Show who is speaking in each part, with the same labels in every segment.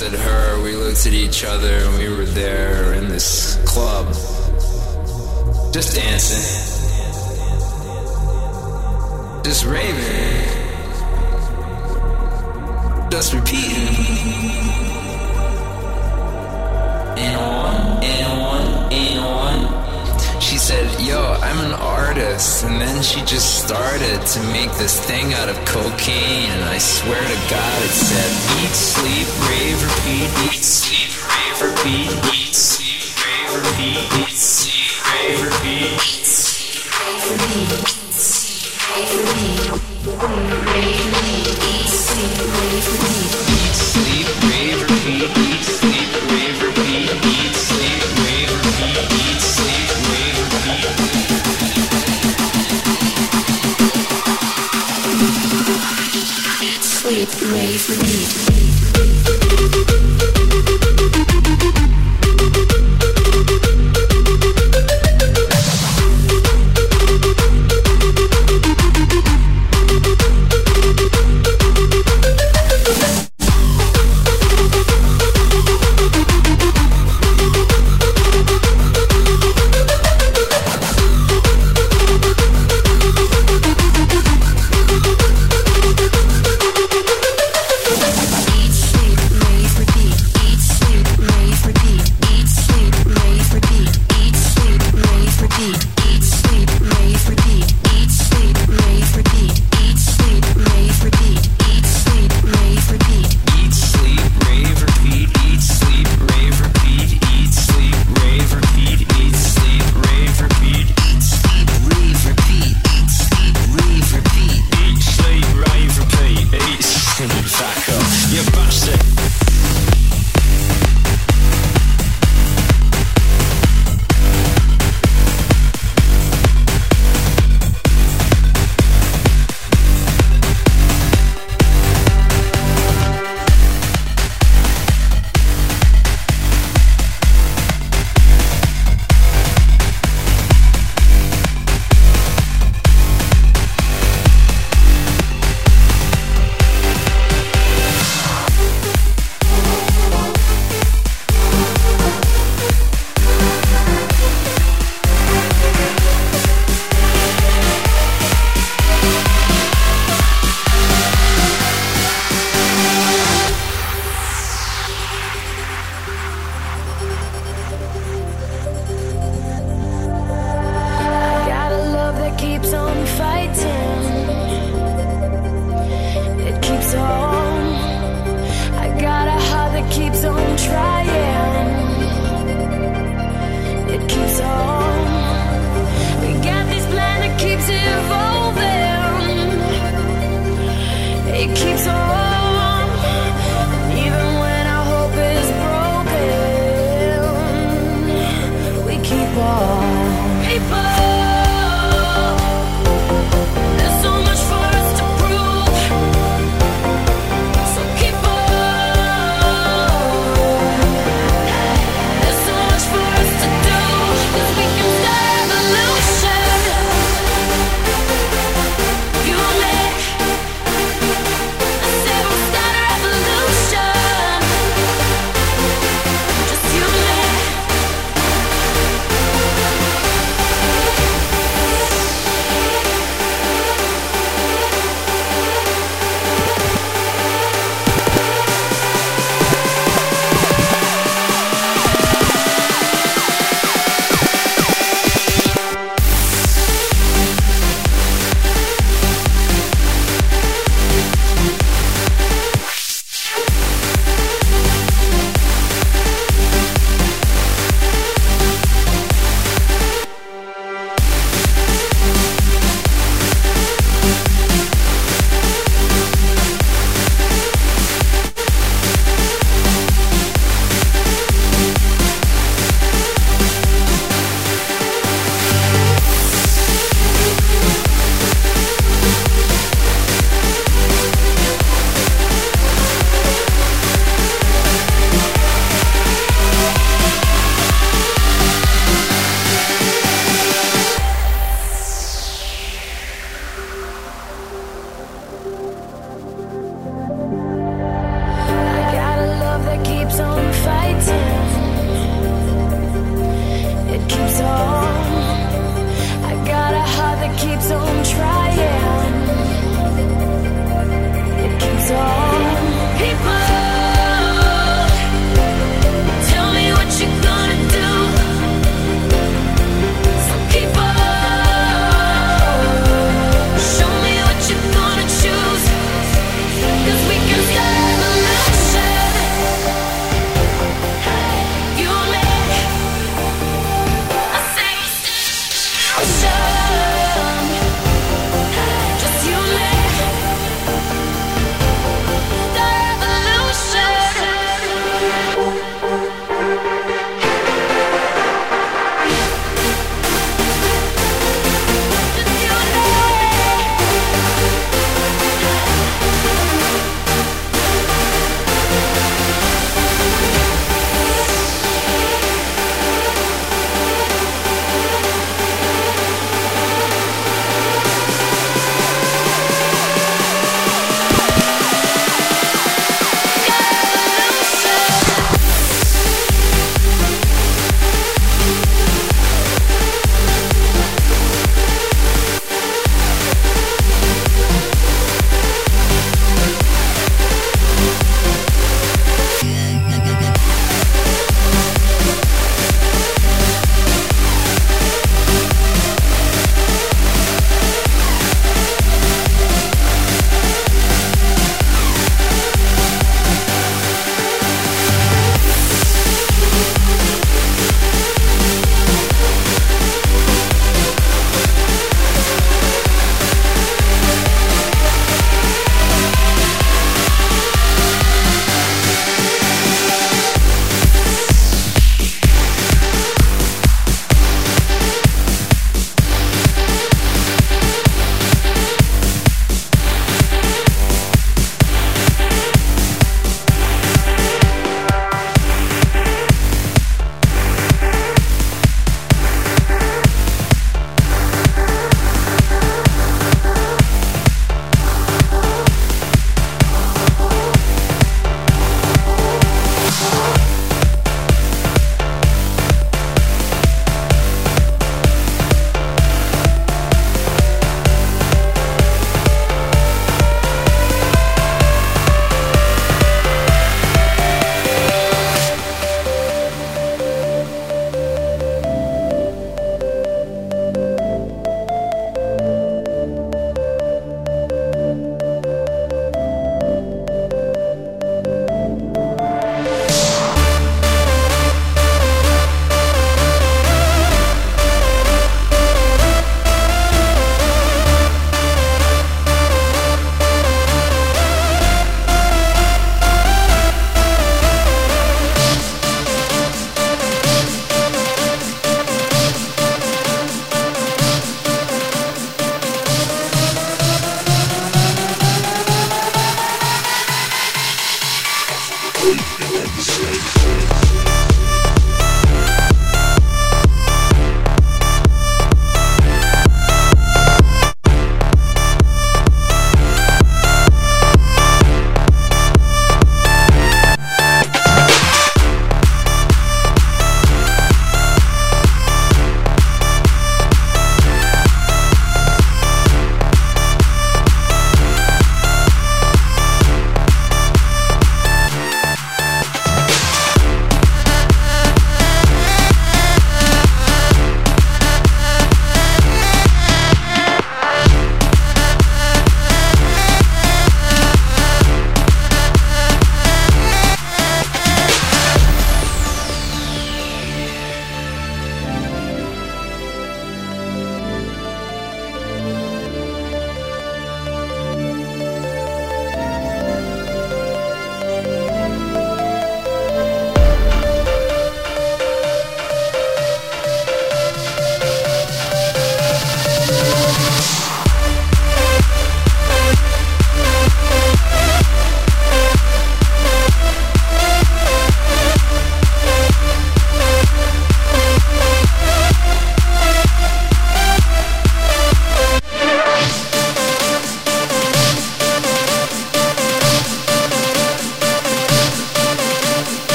Speaker 1: looked at her, we looked at each other, and we were there in this club. Just dancing. Just raving. Just repeating. And one, and one, and one. Said, Yo, I'm an artist. And then she just started to make this thing out of cocaine. And I swear to God, it said, Eat, sleep, rave, repeat, eat, sleep, rave, repeat, eat, sleep, rave, repeat, eat, sleep, rave, repeat, eat, sleep, rave, repeat. Eat, sleep, rave, repeat. Eat, sleep, sleep, rave, repeat.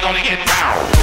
Speaker 2: gonna get down.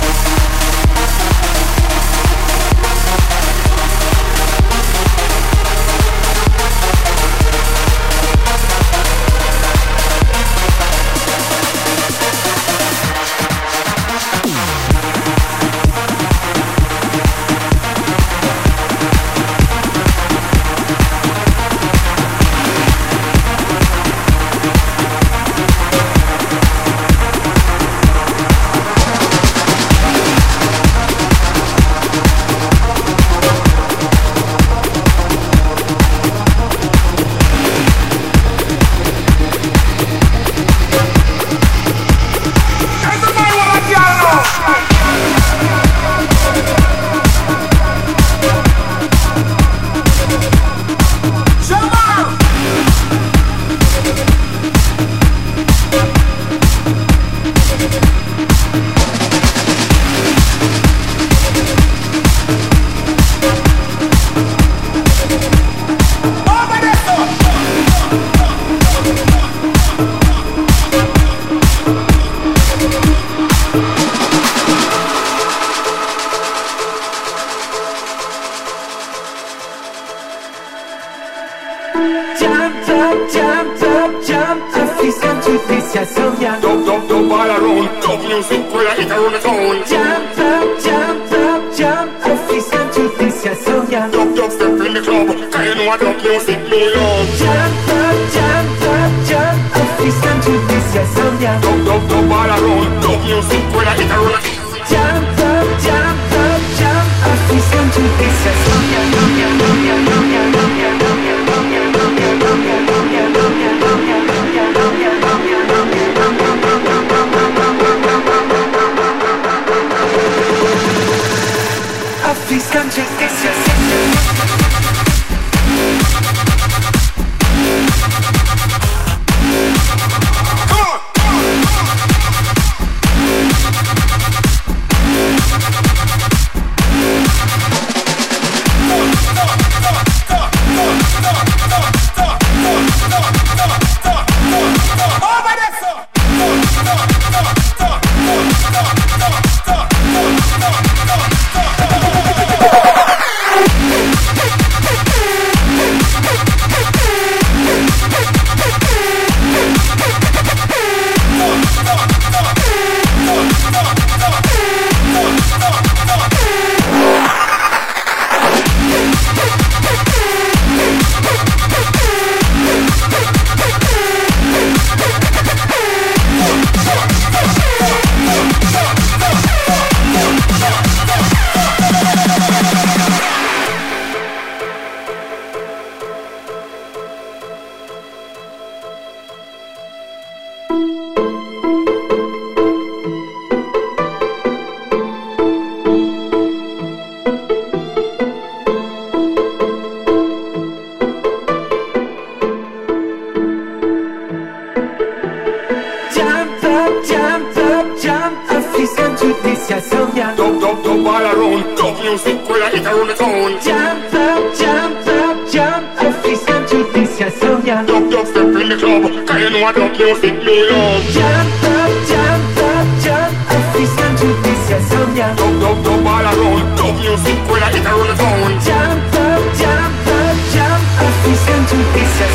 Speaker 3: dub, dub, dub all around Dub music, when it hit roll the town
Speaker 4: Jump up, jump up, jump up, is to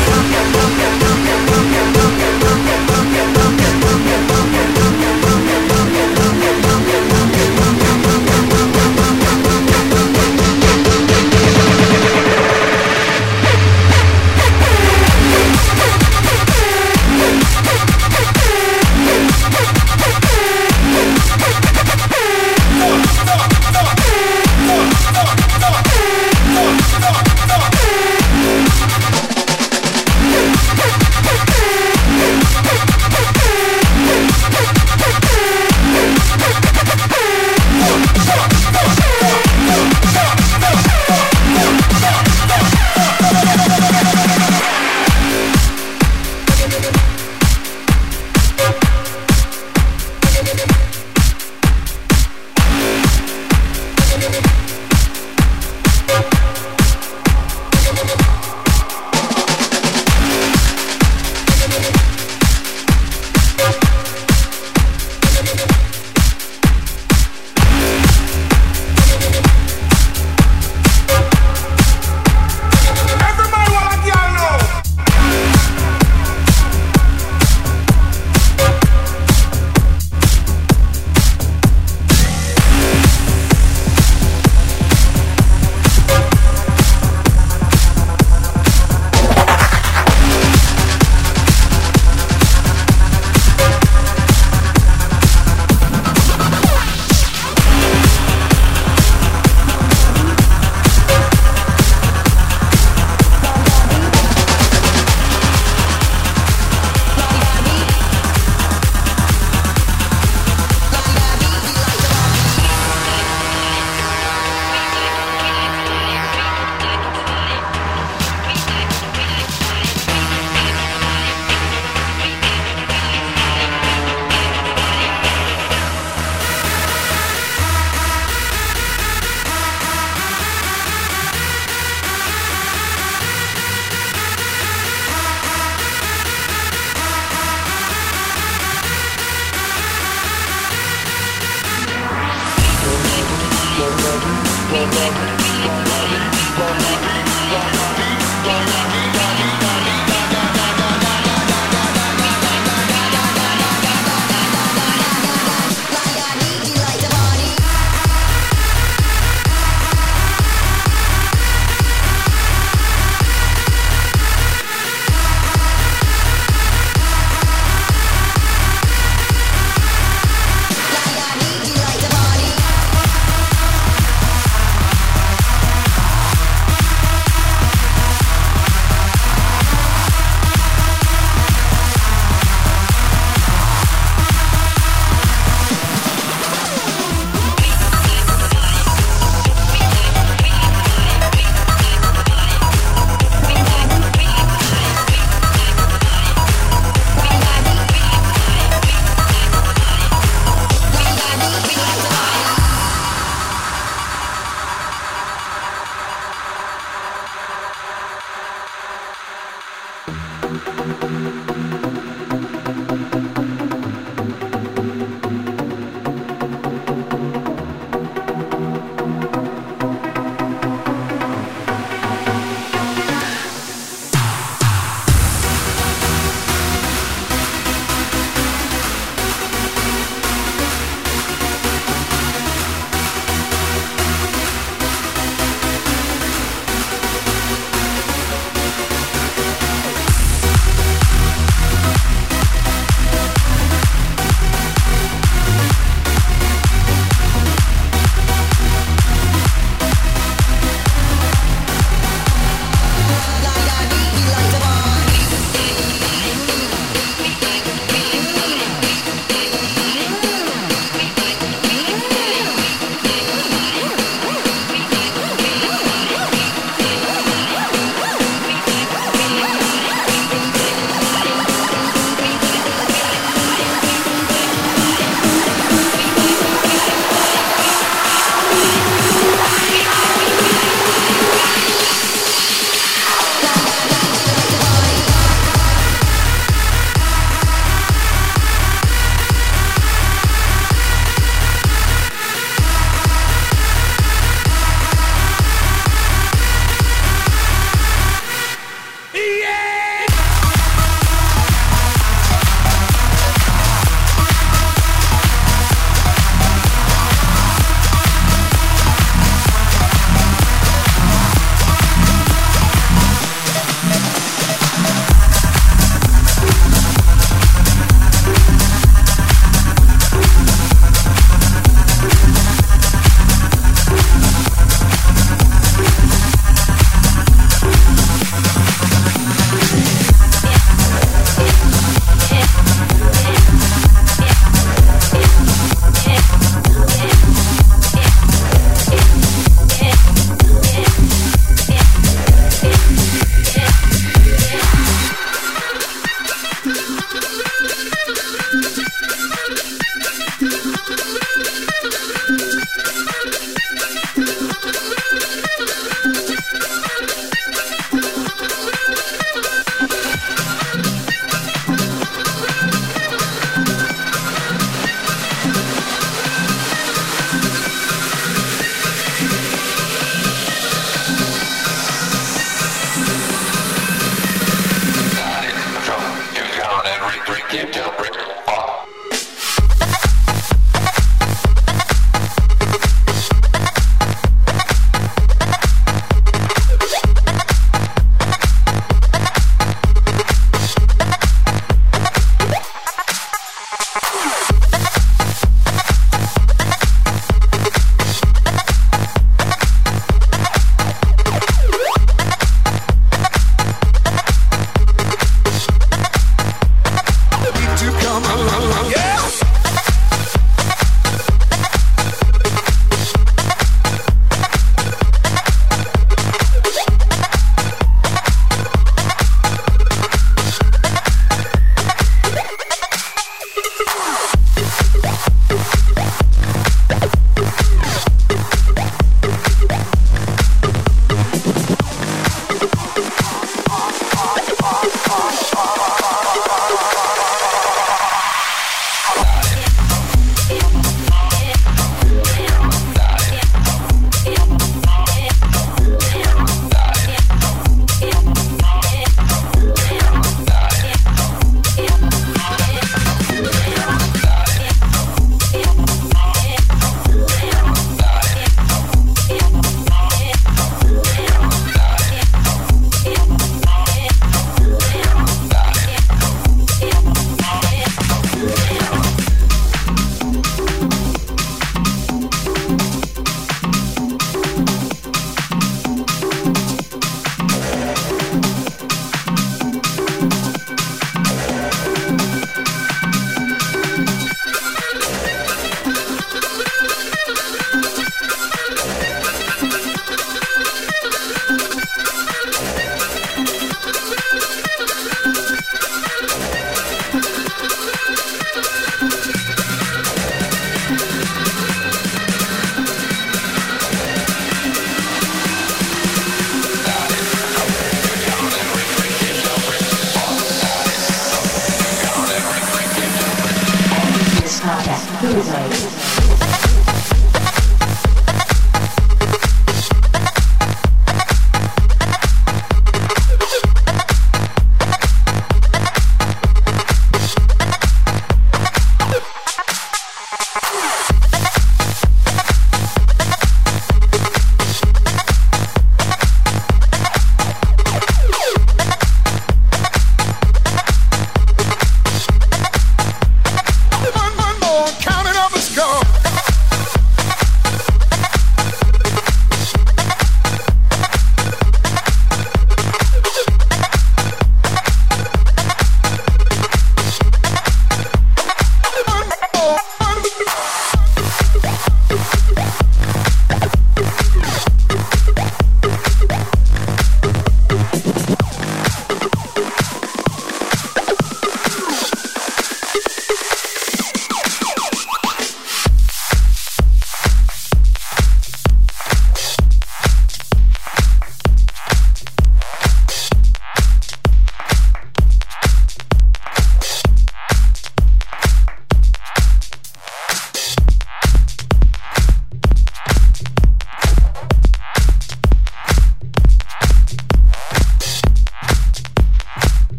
Speaker 5: you